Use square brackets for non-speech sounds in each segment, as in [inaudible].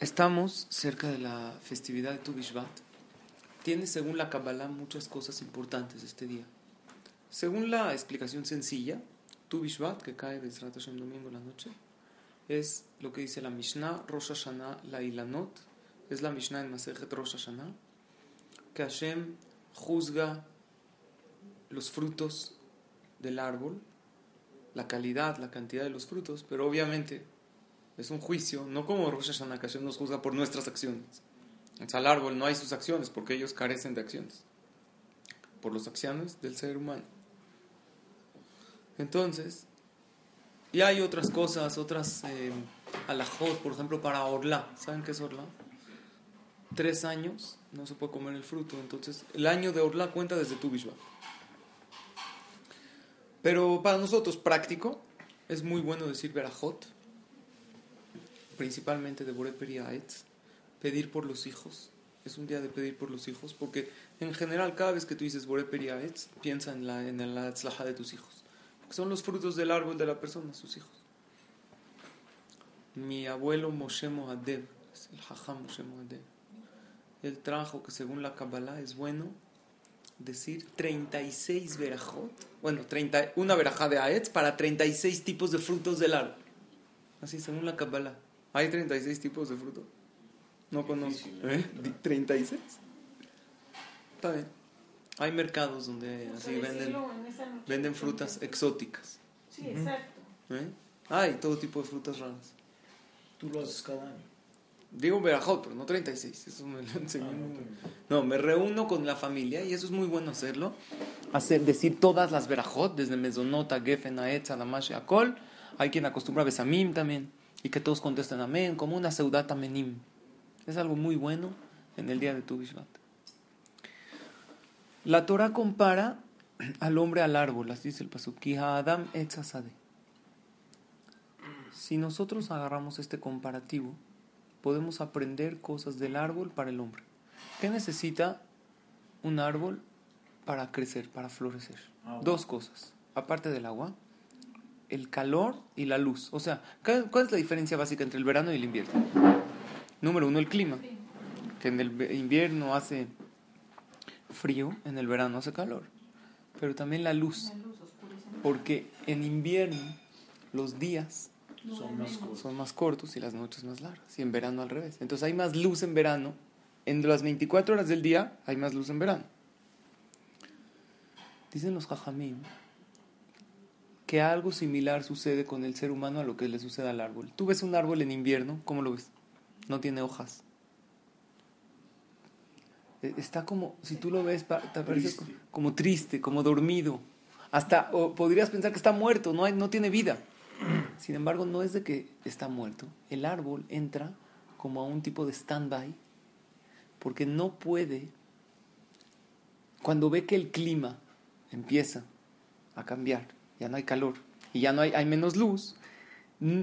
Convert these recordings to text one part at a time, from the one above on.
Estamos cerca de la festividad de Tu Bishvat. Tiene, según la Kabbalah, muchas cosas importantes este día. Según la explicación sencilla, Tu Bishvat, que cae de Hashem domingo en la noche, es lo que dice la Mishnah, Rosh Hashanah, la Ilanot, es la Mishnah en Masejet Rosh Hashanah, que Hashem juzga los frutos del árbol, la calidad, la cantidad de los frutos, pero obviamente es un juicio, no como Rosh Hashanah, que nos juzga por nuestras acciones. al árbol no hay sus acciones porque ellos carecen de acciones, por las acciones del ser humano. Entonces, y hay otras cosas, otras eh, alajot, por ejemplo, para orla. ¿Saben qué es orla? Tres años no se puede comer el fruto. Entonces, el año de orla cuenta desde tu Bishba. Pero para nosotros, práctico, es muy bueno decir verajot, principalmente de Bore pedir por los hijos. Es un día de pedir por los hijos, porque en general, cada vez que tú dices Bore piensa en la, en la de tus hijos son los frutos del árbol de la persona, sus hijos. Mi abuelo Moshe Mohadev, el Jajam Moshe Mohadev, él trajo que según la Kabbalah es bueno decir 36 verajot, bueno, 30, una verajá de Aetz para 36 tipos de frutos del árbol. Así según la Kabbalah. ¿Hay 36 tipos de frutos? No conozco. ¿Eh? ¿36? Está bien. Hay mercados donde así venden, venden frutas exóticas. Sí, exacto. ¿Eh? Hay todo tipo de frutas raras. Tú lo haces cada año. Digo verajot, pero no 36. Eso me lo enseñó. Ah, no, me reúno con la familia y eso es muy bueno hacerlo. Hacer, decir todas las verajot, desde Mesonota, Gefen, Aetz, Adamash, Akol. Hay quien acostumbra a Besamim también. Y que todos contesten amén, como una seudata menim. Es algo muy bueno en el día de tu Bishvat. La Torah compara al hombre al árbol, así dice el pasuk, Adam Si nosotros agarramos este comparativo, podemos aprender cosas del árbol para el hombre. ¿Qué necesita un árbol para crecer, para florecer? Dos cosas, aparte del agua, el calor y la luz. O sea, ¿cuál es la diferencia básica entre el verano y el invierno? Número uno, el clima. Que en el invierno hace frío, en el verano hace calor. Pero también la luz. Porque en invierno los días son más, cortos. y las noches más largas. Y en verano al revés. Entonces hay más luz en verano. En las 24 horas del día hay más luz en verano. Dicen los jajamim que algo similar sucede con el ser humano a lo que le sucede al árbol. Tú ves un árbol en invierno, ¿cómo lo ves? No tiene hojas e, está como, si tú lo ves, te parece como triste, como dormido. Hasta podrías pensar que está muerto, no, hay, no tiene vida. Sin embargo, no es de que está muerto. El árbol entra como a un tipo de stand-by porque no puede, cuando ve que el clima empieza a cambiar, ya no hay calor y ya no hay, hay menos luz,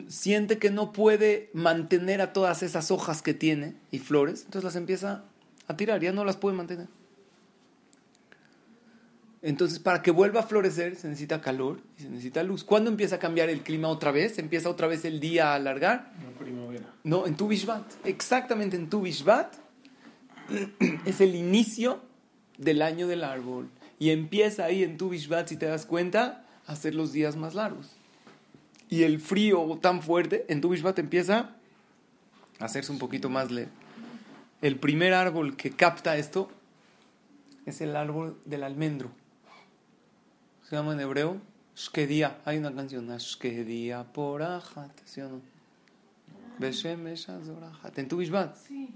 siente que no puede mantener a todas esas hojas que tiene y flores, entonces las empieza a tirar, ya no las puede mantener. Entonces, para que vuelva a florecer se necesita calor y se necesita luz. ¿Cuándo empieza a cambiar el clima otra vez? ¿Empieza otra vez el día a alargar? En primavera. No, en tu Bishvat. Exactamente en tu Bishvat [clears throat] es el inicio del año del árbol. Y empieza ahí en tu Bishvat, si te das cuenta, hacer los días más largos. Y el frío tan fuerte en tu Bishvat empieza a hacerse un poquito más leve. El primer árbol que capta esto es el árbol del almendro. Se llama en hebreo Shkedia. Hay una canción, Shkedia porachat, ¿sí o no? En tu Bishbat. Sí.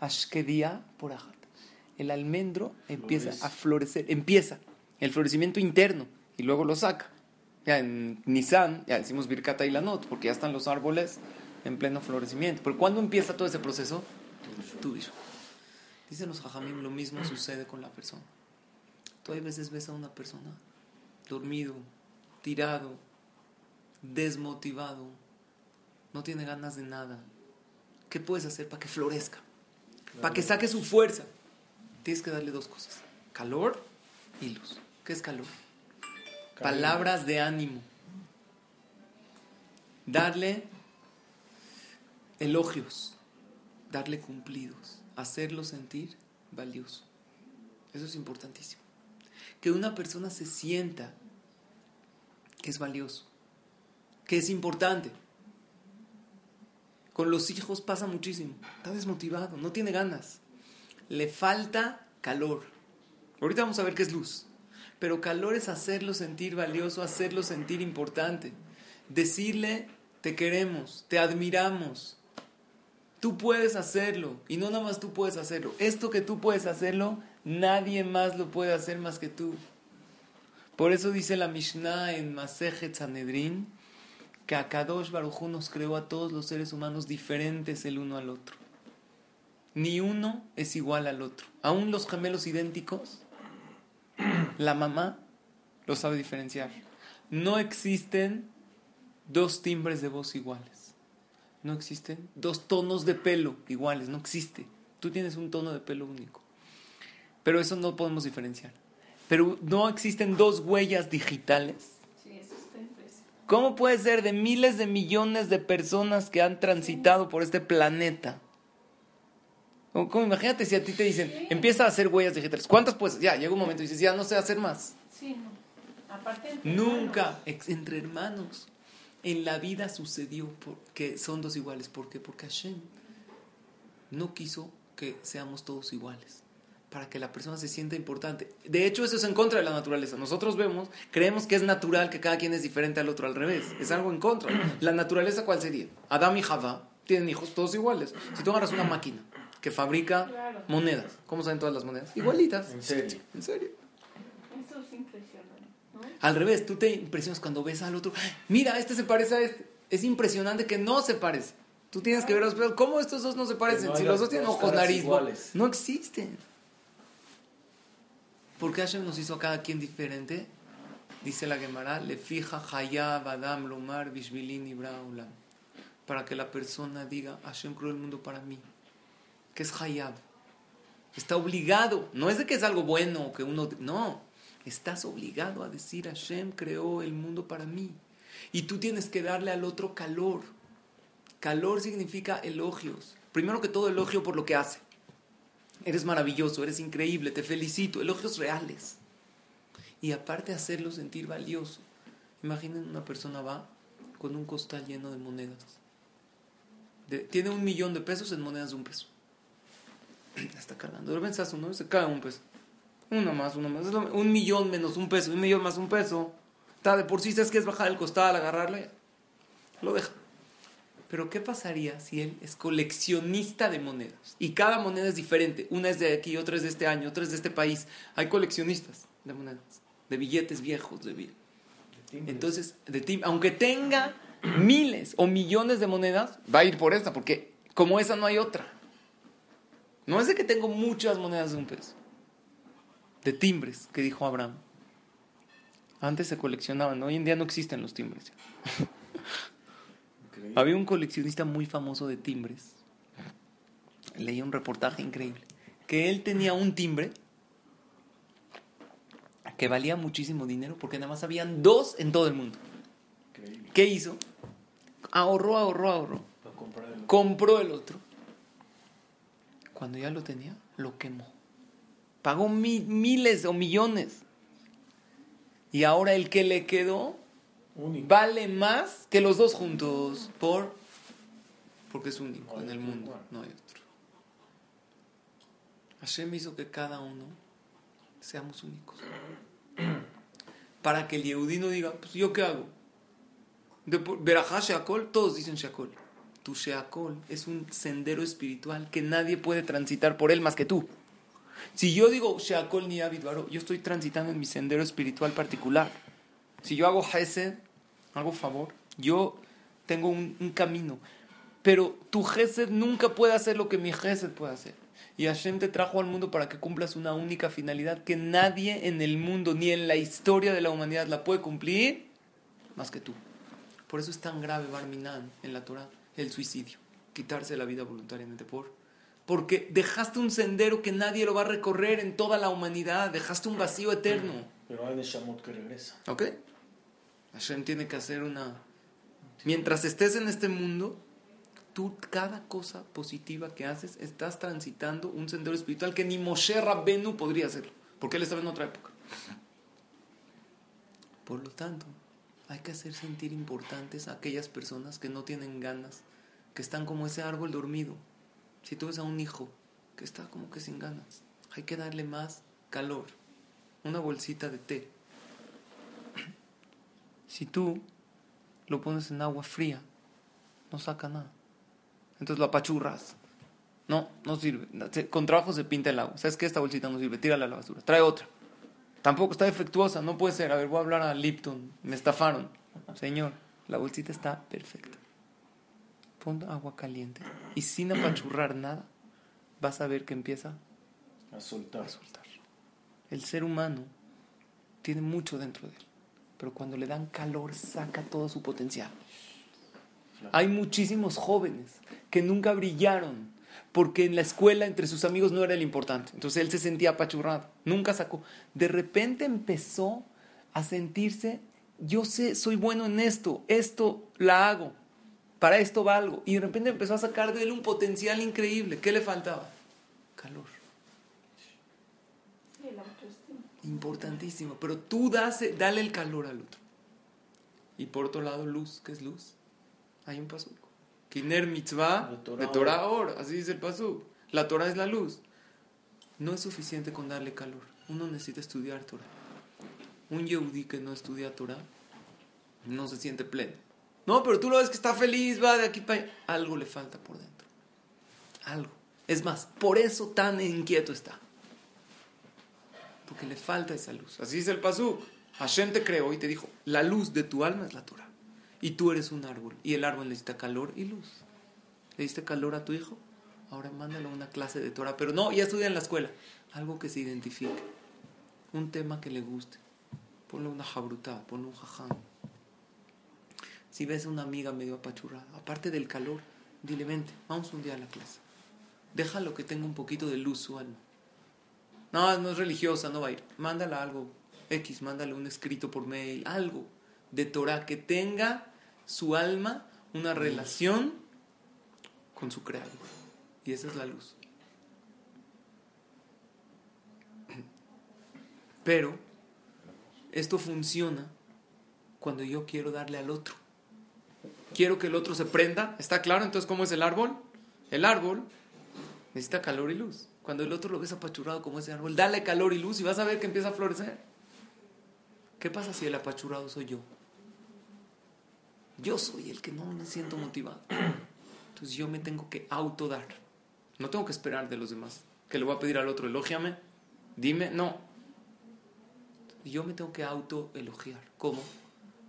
Ashkedia porachat. El almendro empieza a florecer. Empieza el florecimiento interno y luego lo saca. Ya en Nisan, ya decimos Birkata y Lanot, porque ya están los árboles en pleno florecimiento. Pero ¿cuándo empieza todo ese proceso? Tú yo. Dicen los jajamim, lo mismo sucede con la persona. Tú hay veces ves a una persona dormido, tirado, desmotivado, no tiene ganas de nada. ¿Qué puedes hacer para que florezca? Para que saque su fuerza. Tienes que darle dos cosas, calor y luz. ¿Qué es calor? Palabras de ánimo. Darle elogios, darle cumplidos, hacerlo sentir valioso. Eso es importantísimo. Que una persona se sienta que es valioso, que es importante. Con los hijos pasa muchísimo. Está desmotivado, no tiene ganas. Le falta calor. Ahorita vamos a ver qué es luz. Pero calor es hacerlo sentir valioso, hacerlo sentir importante. Decirle, te queremos, te admiramos. Tú puedes hacerlo. Y no nada más tú puedes hacerlo. Esto que tú puedes hacerlo, nadie más lo puede hacer más que tú. Por eso dice la Mishnah en Masejet Sanedrin que Akadosh Baruj nos creó a todos los seres humanos diferentes el uno al otro. Ni uno es igual al otro. Aún los gemelos idénticos, la mamá lo sabe diferenciar. No existen dos timbres de voz iguales. No existen dos tonos de pelo iguales. No existe. Tú tienes un tono de pelo único. Pero eso no podemos diferenciar. Pero no existen dos huellas digitales. ¿Cómo puede ser de miles de millones de personas que han transitado por este planeta? ¿Cómo? Imagínate si a ti te dicen, empieza a hacer huellas digitales. ¿Cuántas puedes? Ya, llega un momento y dices, ya no sé hacer más. Sí, no. Aparte Nunca, entre hermanos, en la vida sucedió que son dos iguales. ¿Por qué? Porque Hashem no quiso que seamos todos iguales para que la persona se sienta importante. De hecho, eso es en contra de la naturaleza. Nosotros vemos, creemos que es natural que cada quien es diferente al otro al revés. Es algo en contra. La naturaleza, ¿cuál sería? Adam y Java tienen hijos todos iguales. Si tú agarras una máquina que fabrica monedas, ¿cómo saben todas las monedas? Igualitas. ¿En serio? ¿En serio? Eso es impresionante. ¿no? Al revés, tú te impresionas cuando ves al otro. Mira, este se parece a este. Es impresionante que no se parece. Tú tienes que ver los pelos. ¿Cómo estos dos no se parecen? no si los dos tienen ojos, nariz, iguales. no existen. ¿Por qué Hashem nos hizo a cada quien diferente? Dice la Gemara, le fija Hayab, Adam, Lomar, Bishvilin y Braulam. Para que la persona diga, Hashem creó el mundo para mí. ¿Qué es Hayab? Está obligado. No es de que es algo bueno que uno... No. Estás obligado a decir, Hashem creó el mundo para mí. Y tú tienes que darle al otro calor. Calor significa elogios. Primero que todo, elogio por lo que hace. Eres maravilloso, eres increíble, te felicito. Elogios reales. Y aparte hacerlo sentir valioso. Imaginen una persona va con un costal lleno de monedas. Tiene un millón de pesos en monedas de un peso. [clears throat] Está cargando. Hace uno y se cae un peso. Uno más, uno más. Un millón menos un peso, un millón más un peso. Está de por sí, sabes que es bajar el costal, agarrarlo, ya. Lo deja. Pero ¿qué pasaría si él es coleccionista de monedas? Y cada moneda es diferente. Una es de aquí, otra es de este año, otra es de este país. Hay coleccionistas de monedas, de billetes viejos. De bi- Entonces, de tim- aunque tenga miles o millones de monedas, va a ir por esta, porque como esa no hay otra. No es de que tengo muchas monedas de un peso. De timbres, que dijo Abraham. Antes se coleccionaban, hoy en día no existen los timbres. Increíble. Había un coleccionista muy famoso de timbres. Leí un reportaje increíble. Que él tenía un timbre que valía muchísimo dinero porque nada más habían dos en todo el mundo. Increíble. ¿Qué hizo? Ahorró, ahorró, ahorró. Compró el otro. Cuando ya lo tenía, lo quemó. Pagó mi- miles o millones. Y ahora el que le quedó Único. vale más que los dos juntos por porque es único No en el mundo igual. no hay otro Hashem hizo que cada uno seamos únicos [clears throat] para que el Yehudí no diga pues yo qué hago de Berajá Sheakol todos dicen Sheakol tu Sheakol es un sendero espiritual que nadie puede transitar por él más que tú si yo digo Sheakol ni Abidbaro yo estoy transitando en mi sendero espiritual particular si yo hago Hesed, hago favor, yo tengo un, un camino. Pero tu Gesed nunca puede hacer lo que mi Gesed puede hacer. Y Hashem te trajo al mundo para que cumplas una única finalidad que nadie en el mundo ni en la historia de la humanidad la puede cumplir más que tú. Por eso es tan grave, Barminan, en la Torah, el suicidio. Quitarse la vida voluntariamente por. Porque dejaste un sendero que nadie lo va a recorrer en toda la humanidad. Dejaste un vacío eterno. Pero hay Neshamot que regresa. ¿Ok? Hashem tiene que hacer una... Mientras estés en este mundo, tú cada cosa positiva que haces, estás transitando un sendero espiritual que ni Moshe Rabbenu podría hacerlo, porque él estaba en otra época. Por lo tanto, hay que hacer sentir importantes a aquellas personas que no tienen ganas, que están como ese árbol dormido. Si tú ves a un hijo que está como que sin ganas, hay que darle más calor, una bolsita de té. Si tú lo pones en agua fría, no saca nada. Entonces lo apachurras. No, no sirve. Con trabajo se pinta el agua. ¿Sabes qué? Esta bolsita no sirve. Tírala a la basura. Trae otra. Tampoco está defectuosa. No puede ser. A ver, voy a hablar a Lipton. Me estafaron. Señor, la bolsita está perfecta. Pon agua caliente. Y sin apachurrar nada, vas a ver que empieza A soltar. a soltar. El ser humano tiene mucho dentro de él. Pero cuando le dan calor, saca todo su potencial. Hay muchísimos jóvenes que nunca brillaron porque en la escuela entre sus amigos no era el importante. Entonces él se sentía apachurrado, nunca sacó. De repente empezó a sentirse, yo sé, soy bueno en esto, esto la hago, para esto valgo. Y de repente empezó a sacar de él un potencial increíble. ¿Qué le faltaba? Calor. Importantísimo. Pero tú dase, dale el calor al otro. Y por otro lado, luz. ¿Qué es luz? Hay un pasuk. Kiner mitzvah De Torah ahora. Así dice el pasuk. La Torah es la luz. No es suficiente con darle calor. Uno necesita estudiar Torah. Un yehudí que no estudia Torah no se siente pleno. No, pero tú lo ves que está feliz, va de aquí para allá. Algo le falta por dentro. Algo. Es más, por eso tan inquieto está. Porque le falta esa luz. Así dice el pasuk. Hashem te creó y te dijo, la luz de tu alma es la Torah. Y tú eres un árbol. Y el árbol necesita calor y luz. ¿Le diste calor a tu hijo? Ahora mándalo a una clase de Torah. Pero no, ya estudia en la escuela. Algo que se identifique. Un tema que le guste. Ponle una jabruta, ponle un jajam. Si ves a una amiga medio apachurrada, aparte del calor, dile, vente, vamos un día a la clase. Déjalo que tenga un poquito de luz su alma. No, no es religiosa, no va a ir. Mándala algo X, mándale un escrito por mail, algo de Torah que tenga su alma una relación con su creador. Y esa es la luz. Pero esto funciona cuando yo quiero darle al otro. Quiero que el otro se prenda. ¿Está claro? Entonces, ¿cómo es el árbol? El árbol necesita calor y luz. Cuando el otro lo ves apachurrado como ese árbol, dale calor y luz y vas a ver que empieza a florecer. ¿Qué pasa si el apachurrado soy yo? Yo soy el que no me siento motivado. Entonces yo me tengo que autodar. No tengo que esperar de los demás. Que le voy a pedir al otro, elógiame, dime, no. Yo me tengo que autoelogiar. ¿Cómo?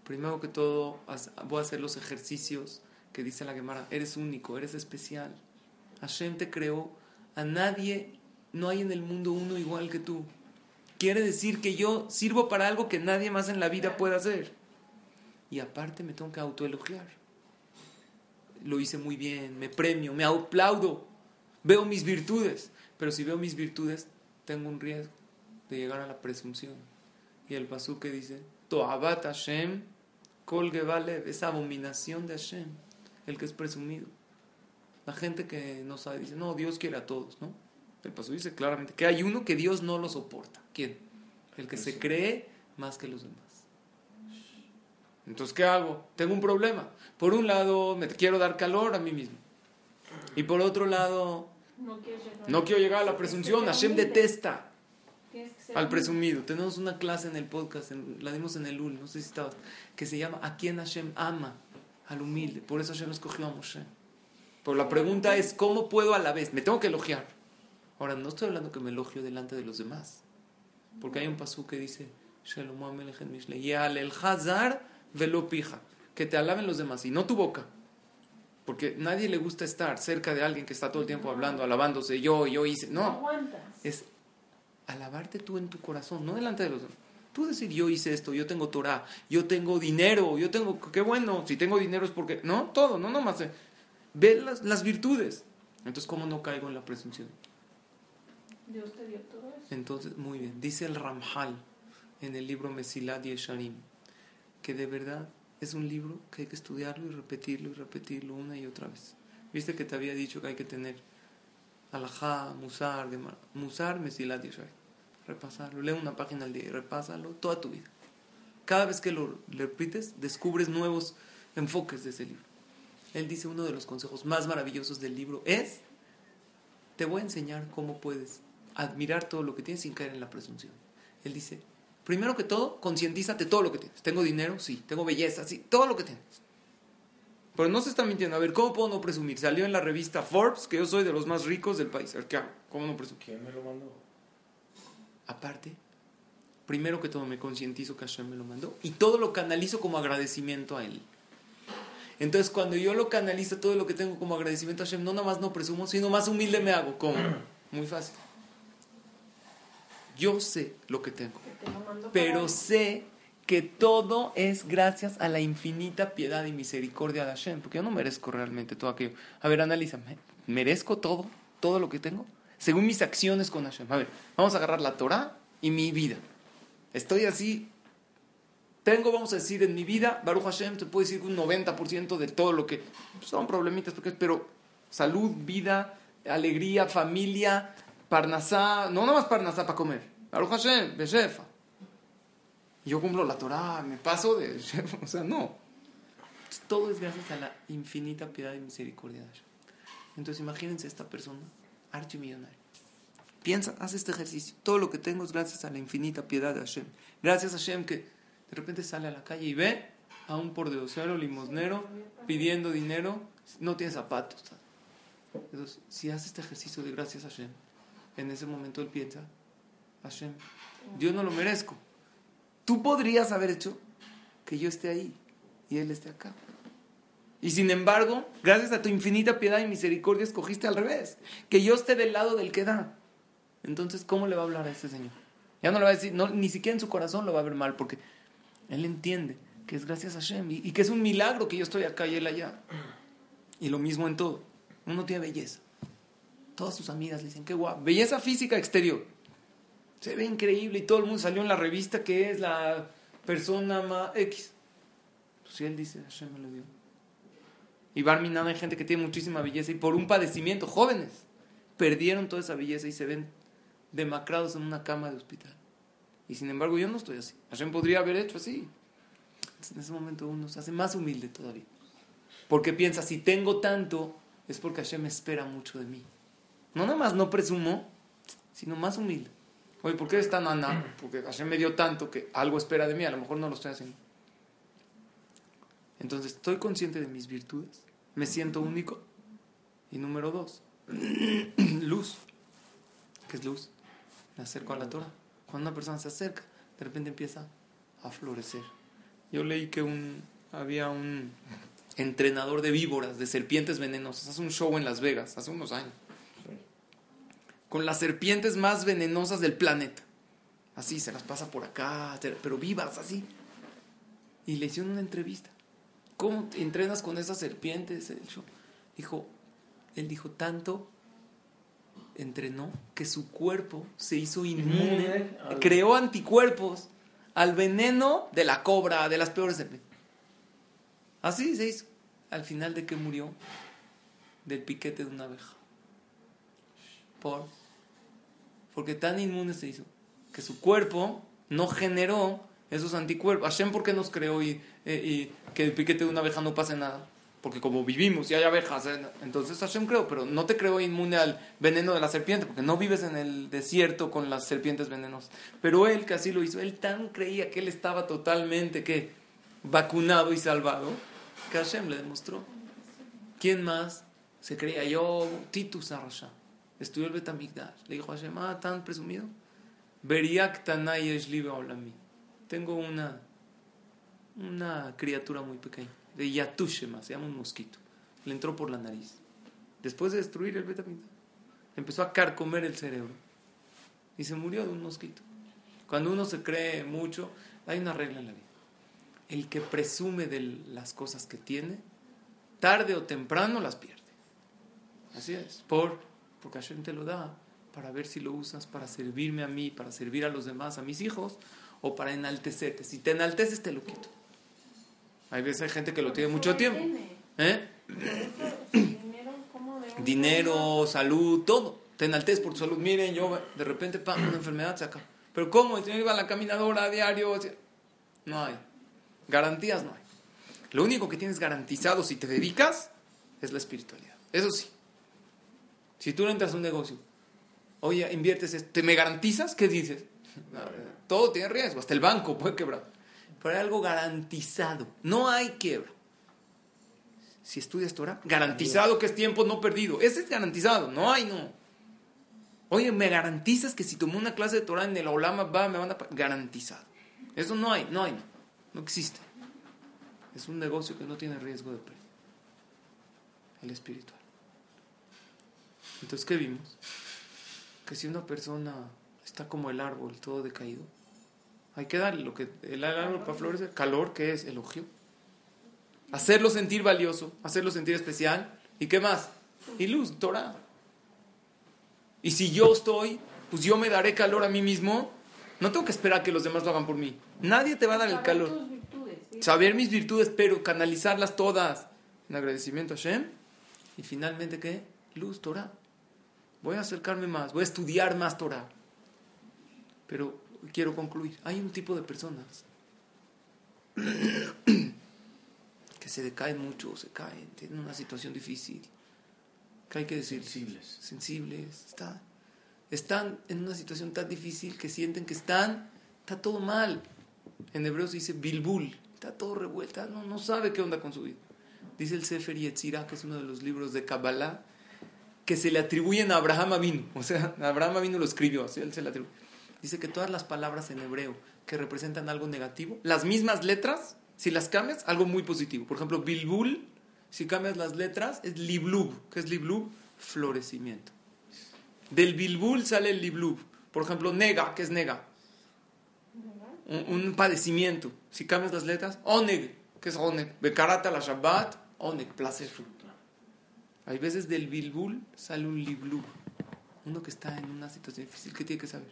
Primero que todo, voy a hacer los ejercicios que dice la Gemara. Eres único, eres especial. Hashem te creó. A nadie, no hay en el mundo uno igual que tú. Quiere decir que yo sirvo para algo que nadie más en la vida puede hacer. Y aparte me tengo que autoelogiar. Lo hice muy bien, me premio, me aplaudo, veo mis virtudes. Pero si veo mis virtudes, tengo un riesgo de llegar a la presunción. Y el pasú que dice, Toabat Hashem, Kol Gevalev, esa abominación de Hashem, el que es presumido. La gente que no sabe dice, no, Dios quiere a todos, ¿no? El pasú dice claramente que hay uno que Dios no lo soporta. ¿Quién? El que se cree más que los demás. Entonces, ¿qué hago? Tengo un problema. Por un lado, me quiero dar calor a mí mismo. Y por otro lado, No llegar. no quiero llegar a la presunción. Hashem detesta al presumido. Tenemos una clase en el podcast, en- la dimos en el UL, no sé si estabas, que se llama ¿A quién Hashem ama? Al humilde. Por eso Hashem escogió a Moshe. Pero la pregunta es, ¿cómo puedo a la vez? Me tengo que elogiar. Ahora, no estoy hablando que me elogio delante de los demás. Porque hay un pasú que dice, Shalom Amelech Mishle, Yal el Hazar velo pija. Que te alaben los demás y no tu boca. Porque nadie le gusta estar cerca de alguien que está todo el tiempo hablando, alabándose, yo, yo hice. No aguantas. es alabarte tú en tu corazón, no delante de los demás. Tú decir, yo hice esto, yo tengo Torah, yo tengo dinero, yo tengo, qué bueno, si tengo dinero es porque, no, todo, no nomás. eh. Ve las, las virtudes. Entonces, ¿cómo no caigo en la presunción? Dios te dio todo eso. Entonces, muy bien, dice el Ramjal en el libro Mesilat Yesharim, que de verdad es un libro que hay que estudiarlo y repetirlo y repetirlo una y otra vez. Viste que te había dicho que hay que tener alajá, musar, Gemara. musar, Mesilat Yesharim. Repasarlo, lee una página al día y repásalo toda tu vida. Cada vez que lo repites, descubres nuevos enfoques de ese libro. Él dice uno de los consejos más maravillosos del libro es, te voy a enseñar cómo puedes admirar todo lo que tienes sin caer en la presunción. Él dice, primero que todo, concientízate todo lo que tienes. Tengo dinero, sí. Tengo belleza, sí. Todo lo que tienes. Pero no se está mintiendo. A ver, ¿cómo puedo no presumir? Salió en la revista Forbes que yo soy de los más ricos del país. A ver, ¿qué hago? ¿Cómo no presumo? ¿Quién me lo mandó? Aparte, primero que todo me concientizo que Hashem me lo mandó y todo lo canalizo como agradecimiento a Él. Entonces, cuando yo lo canalizo todo lo que tengo como agradecimiento a Hashem, no nada más no presumo, sino más humilde me hago. ¿Cómo? Muy fácil. Yo sé lo que tengo, pero sé que todo es gracias a la infinita piedad y misericordia de Hashem, porque yo no merezco realmente todo aquello. A ver, analízame. ¿Merezco todo? ¿Todo lo que tengo? Según mis acciones con Hashem. A ver, vamos a agarrar la Torah y mi vida. Estoy así. Tengo, vamos a decir, en mi vida, Baruch Hashem, te puedo decir un 90% de todo lo que son problemitas, porque, pero salud, vida, alegría, familia, parnasá, no nada más parnasá para comer. Baruch Hashem, Beshefa. Yo cumplo la Torah, me paso de... O sea, no. Todo es gracias a la infinita piedad y misericordia de Hashem. Entonces imagínense esta persona, archimillonaria. Piensa, haz este ejercicio. Todo lo que tengo es gracias a la infinita piedad de Hashem. Gracias a Hashem que de repente sale a la calle y ve a un pordeosero limosnero pidiendo dinero, no tiene zapatos. Entonces, si hace este ejercicio de gracias a Hashem, en ese momento él piensa, Hashem, yo no lo merezco. Tú podrías haber hecho que yo esté ahí y él esté acá. Y sin embargo, gracias a tu infinita piedad y misericordia, escogiste al revés. Que yo esté del lado del que da. Entonces, ¿cómo le va a hablar a ese señor? Ya no le va a decir, ni siquiera en su corazón lo va a ver mal, porque él entiende que es gracias a Hashem y, y que es un milagro que yo estoy acá y él allá. Y lo mismo en todo. Uno tiene belleza. Todas sus amigas le dicen, qué guapo. Belleza física exterior. Se ve increíble y todo el mundo salió en la revista que es la persona más X. Pues él dice, Hashem me lo dio. Y Barminan hay gente que tiene muchísima belleza y por un padecimiento, jóvenes, perdieron toda esa belleza y se ven demacrados en una cama de hospital. Y sin embargo yo no estoy así. Hashem podría haber hecho así. Entonces, en ese momento uno se hace más humilde todavía. Porque piensa, si tengo tanto, es porque Hashem espera mucho de mí. No nada más no presumo, sino más humilde. Oye, ¿por qué eres tan ana? Porque Hashem me dio tanto que algo espera de mí, a lo mejor no lo estoy haciendo. Entonces, estoy consciente de mis virtudes, me siento único. Y número dos, [clears throat] luz. ¿Qué es luz? Me acerco a la Torah. Cuando una persona se acerca, de repente empieza a florecer. Yo leí que un, había un entrenador de víboras, de serpientes venenosas, hace un show en Las Vegas, hace unos años con las serpientes más venenosas del planeta. Así, se las pasa por acá, pero vivas, así. Y le hicieron una entrevista. ¿Cómo te entrenas con esas serpientes? Dijo, él dijo, tanto entrenó que su cuerpo se hizo inmune, Inmune al- creó anticuerpos al veneno de la cobra, de las peores serpientes. Así se hizo. Al final de que murió del piquete de una abeja. Por, porque tan inmune se hizo que su cuerpo no generó esos anticuerpos. Hashem, ¿por qué nos creó y, eh, y que el piquete de una abeja no pase nada? Porque como vivimos y hay abejas, eh, entonces Hashem creó, pero no te creó inmune al veneno de la serpiente, porque no vives en el desierto con las serpientes venenosas. Pero él, que así lo hizo, él tan creía que él estaba totalmente que vacunado y salvado, que Hashem le demostró. ¿Quién más? Se creía yo, Titus Arasha. Estudió el Betamigdash. Le dijo a Hashem, ah, tan presumido. Beriak Tanay Olami. Tengo una, una criatura muy pequeña, de Yatushema, se llama un mosquito. le entró por la nariz. Después de destruir el Betamigdash, empezó a carcomer el cerebro y se murió de un mosquito. Cuando uno se cree mucho, hay una regla en la vida. El que presume de las cosas que tiene, tarde o temprano las pierde. Así es, por, porque Hashem te lo da para ver si lo usas para servirme a mí, para servir a los demás, a mis hijos, o para enaltecerte. Si te enalteces, te lo quito. Hay veces hay gente que lo tiene mucho tiempo. ¿Eh? Dinero, salud, todo. Te enalteces por tu salud. Miren, yo de repente, pa, una enfermedad se acaba. Pero ¿cómo? Si yo iba a la caminadora a diario. No hay. Garantías no hay. Lo único que tienes garantizado si te dedicas es la espiritualidad. Eso sí. Si tú entras a un negocio, oye, inviertes esto, ¿te me garantizas? ¿Qué dices? Todo tiene riesgo, hasta el banco puede quebrar. Pero hay algo garantizado. No hay quiebra. Si estudias Torah, garantizado que es tiempo no perdido. Ese es garantizado, no hay, no. Oye, ¿me garantizas que si tomo una clase de Torah en el Olama va, me van a Garantizado. Eso no hay, no hay, no. No existe. Es un negocio que no tiene riesgo de pérdida. El espiritual. Entonces, ¿qué vimos? Que si una persona está como el árbol, todo decaído, hay que darle lo que el árbol para florecer, calor, que es elogio. Hacerlo sentir valioso, hacerlo sentir especial. ¿Y qué más? Y luz, Torah. Y si yo estoy, pues yo me daré calor a mí mismo. No tengo que esperar que los demás lo hagan por mí. Nadie te va a dar el calor. Saber mis virtudes, pero canalizarlas todas en agradecimiento a Shem. Y finalmente, ¿qué? Luz, Torah. Voy a acercarme más, voy a estudiar más Torah. Pero quiero concluir. Hay un tipo de personas [clears throat] que se decaen mucho, se caen, tienen una situación difícil. ¿Qué hay que decir? Sensibles. Sensibles. Está, están en una situación tan difícil que sienten que están, está todo mal. En hebreo se dice bilbul, está todo revuelta, no, no sabe qué onda con su vida. Dice el Sefer Yetzirah, que es uno de los libros de Kabbalah, que se le atribuyen a Abraham Avinu. O sea, Abraham Avinu lo escribió, así él se le atribuye. Dice que todas las palabras en hebreo que representan algo negativo, las mismas letras, si las cambias, algo muy positivo. Por ejemplo, Bilbul, si cambias las letras, es Liblub. ¿Qué es Liblub? Florecimiento. Del Bilbul sale el Liblub. Por ejemplo, Nega, ¿qué es Nega? Un, padecimiento. Si cambias las letras, Oneg, ¿qué es Oneg? Bekarata la Shabbat, Oneg, placer. Hay veces del Bilbul sale un Liblub. Uno que está en una situación difícil, ¿qué tiene que saber?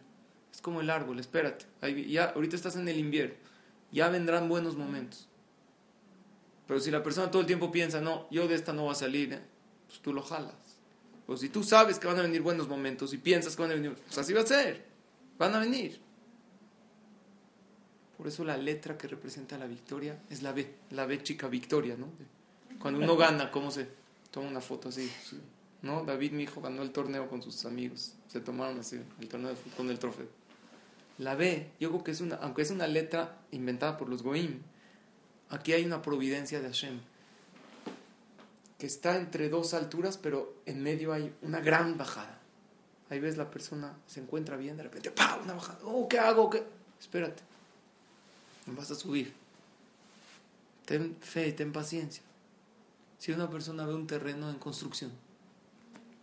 Es como el árbol, espérate. ya, ahorita estás en el invierno. Ya vendrán buenos momentos. Pero si la persona todo el tiempo piensa, no, yo de esta no voy a salir, ¿eh? pues tú lo jalas. O si tú sabes que van a venir buenos momentos y piensas que van a venir, pues así va a ser. Van a venir. Por eso la letra que representa la victoria es la B, la B chica victoria, ¿no? Cuando uno gana, ¿cómo se toma una foto así? ¿No? David, mi hijo, ganó el torneo con sus amigos. Se tomaron así el torneo con el trofeo. La B, yo creo que es una, aunque es una letra inventada por los Goim, aquí hay una providencia de Hashem, que está entre dos alturas, pero en medio hay una gran bajada. Ahí ves la persona se encuentra bien, de repente, ¡pah! Una bajada. Oh, ¿qué hago? ¿Qué? Espérate. Vas a subir. Ten fe, ten paciencia. Si una persona ve un terreno en construcción,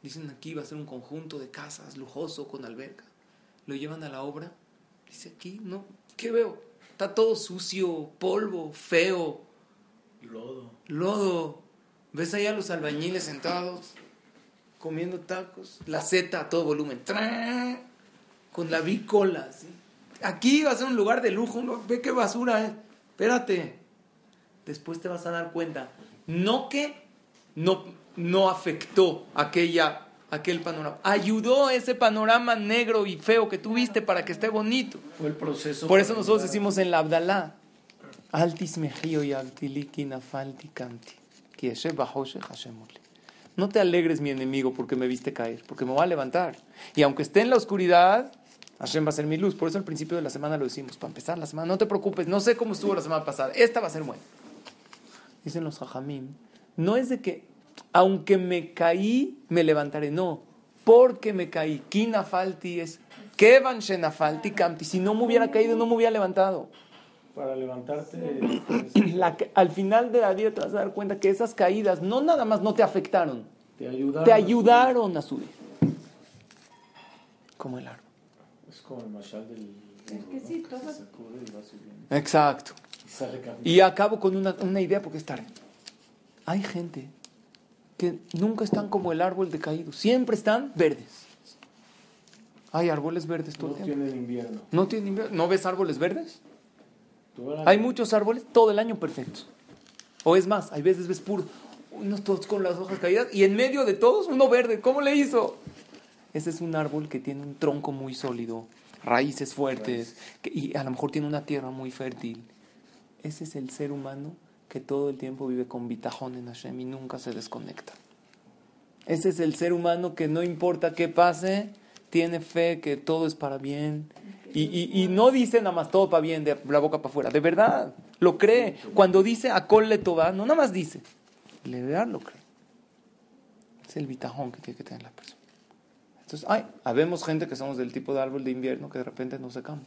dicen aquí va a ser un conjunto de casas lujoso con alberca, lo llevan a la obra Dice aquí, no, ¿qué veo? Está todo sucio, polvo, feo. Lodo. Lodo. ¿Ves ahí a los albañiles sentados comiendo tacos? La Z a todo volumen. Con la bicola. Aquí va a ser un lugar de lujo. Ve qué basura es. Espérate. Después te vas a dar cuenta. No que no, no afectó aquella aquel panorama. Ayudó ese panorama negro y feo que tuviste para que esté bonito. Fue el proceso. Por eso nosotros decimos en la Abdalá, Altis mejio y altiliki nafalti kanti. No te alegres, mi enemigo, porque me viste caer, porque me voy a levantar. Y aunque esté en la oscuridad, Hashem va a ser mi luz. Por eso al principio de la semana lo decimos, para empezar la semana. No te preocupes, no sé cómo estuvo la semana pasada. Esta va a ser buena. Dicen los hajamim, no es de que aunque me caí, me levantaré. No, porque me caí. Kina falti es Kevan falti Si no me hubiera caído, no me hubiera levantado. Para levantarte. La que- al final de la vida te vas a dar cuenta que esas caídas no nada más no te afectaron, Te ayudaron. te ayudaron a subir. Como el árbol. Es como el mashal del. Es que sí, todo-. Exacto. Y acabo con una, una idea porque es tarde. Hay gente que nunca están como el árbol decaído, siempre están verdes. Hay árboles verdes todo No el tiempo. tiene invierno. ¿No, tienen invierno? ¿No ves árboles verdes? Hay muchos árboles todo el año perfectos. O es más, hay veces ves puro, unos todos con las hojas caídas y en medio de todos uno verde. ¿Cómo le hizo? Ese es un árbol que tiene un tronco muy sólido, raíces fuertes que- y a lo mejor tiene una tierra muy fértil. Ese es el ser humano que todo el tiempo vive con bitajón en Hashem y nunca se desconecta. Ese es el ser humano que no importa qué pase, tiene fe que todo es para bien. Y, no dice nada más todo para bien, de la boca para afuera. De verdad, lo cree. Cuando dice a le toba, no nada más dice. De verdad lo cree. Es el bitajón que tiene que tener la persona. Entonces, hay, habemos gente que somos del tipo de árbol de invierno que de repente nos secamos.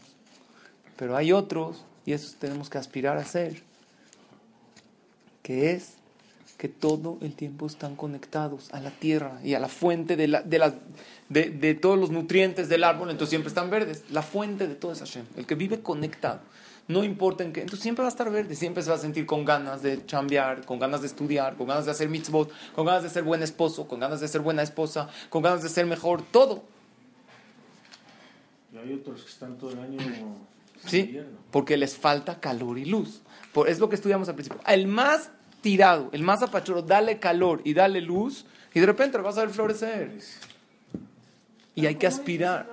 Pero hay otros, y esos tenemos que aspirar a ser, que es que todo el tiempo están conectados a la tierra y a la fuente de, la, de, de, de todos los nutrientes del árbol, entonces siempre están verdes. La fuente de todo es Hashem, el que vive conectado. No importa en qué, entonces siempre va a estar verde, siempre se va a sentir con ganas de chambear, con ganas de estudiar, con ganas de hacer mitzvot, con ganas de ser buen esposo, con ganas de ser buena esposa, con ganas de ser mejor, todo. Y hay otros que están todo el año. ¿Sí? Porque les falta calor y luz. Por, es lo que estudiamos al principio. El más tirado, el más apachuro, dale calor y dale luz, y de repente lo vas a ver florecer. Y hay que aspirar.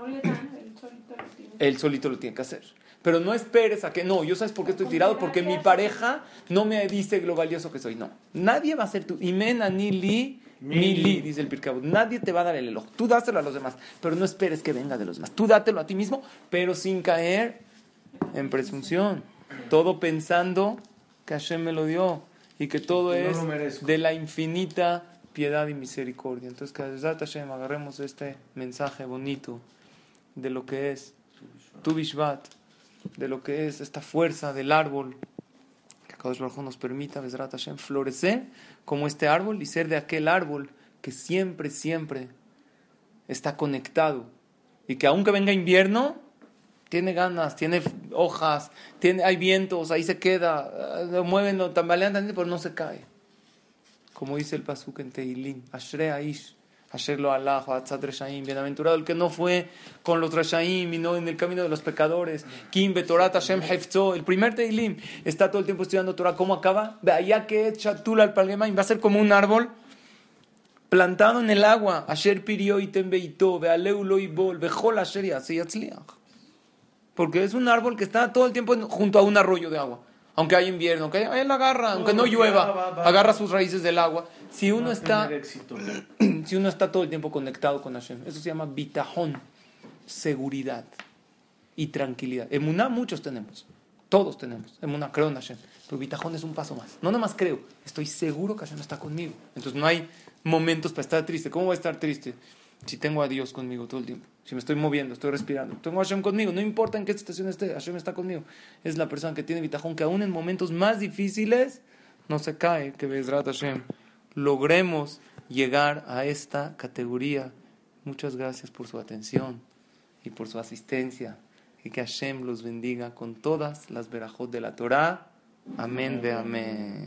él solito lo tiene. Que hacer. Pero no esperes a que, no, yo sabes por qué estoy tirado, porque mi pareja no me dice lo valioso que soy. No, nadie va a ser tú. Imen ni li, ni li, dice el Pirkabut. Nadie te va a dar el eloj. Tú dáselo a los demás, pero no esperes que venga de los demás. Tú dátelo a ti mismo, pero sin caer en presunción. Todo pensando que Hashem me lo dio y que todo no es de la infinita piedad y misericordia. Entonces, que Hashem agarremos este mensaje bonito de lo que es Tu Bishvat, de lo que es esta fuerza del árbol, que Kadosh Baruj nos permita, Bezrat Hashem, florecer como este árbol y ser de aquel árbol que siempre, siempre está conectado y que aunque venga invierno, tiene ganas, tiene hojas, tiene, hay vientos, ahí se queda, lo mueven, lo tambalean, tantito, pero no se cae. Como dice el pasuk en Tehilim, Ashre Aish, Asher lo Allah, Atzat Reshaim, bienaventurado el que no fue con los Reshaim y no en el camino de los pecadores. Kim Betorat Hashem Hefzo, el primer Tehilim, está todo el tiempo estudiando Torah. ¿Cómo acaba? Veaya que Chatul al Palgemaim va a ser como un árbol plantado en el agua. Asher Pirio Item Beito, Vealeu lo Ibol, Bejol Asher Yase Yatzliach. Porque es un árbol que está todo el tiempo junto a un arroyo de agua. Aunque haya invierno, aunque haya, él agarra, aunque no llueva, va, va, va. agarra sus raíces del agua. Si uno está, [clears throat] si uno está todo el tiempo conectado con Hashem, eso se llama bitajón, seguridad y tranquilidad. Emuná muchos tenemos, todos tenemos. Emuná, creo en Hashem. Pero bitajón es un paso más. No nada más creo, estoy seguro que Hashem está conmigo. Entonces no hay momentos para estar triste. ¿Cómo voy a estar triste? Si tengo a Dios conmigo todo el tiempo, si me estoy moviendo, estoy respirando, tengo a Hashem conmigo, no importa en qué situación esté, Hashem está conmigo. Es la persona que tiene bitajón, que aún en momentos más difíciles no se cae, que Bezrat Hashem logremos llegar a esta categoría. Muchas gracias por su atención y por su asistencia. Y que Hashem los bendiga con todas las verajot de la Torah. Amén de amén.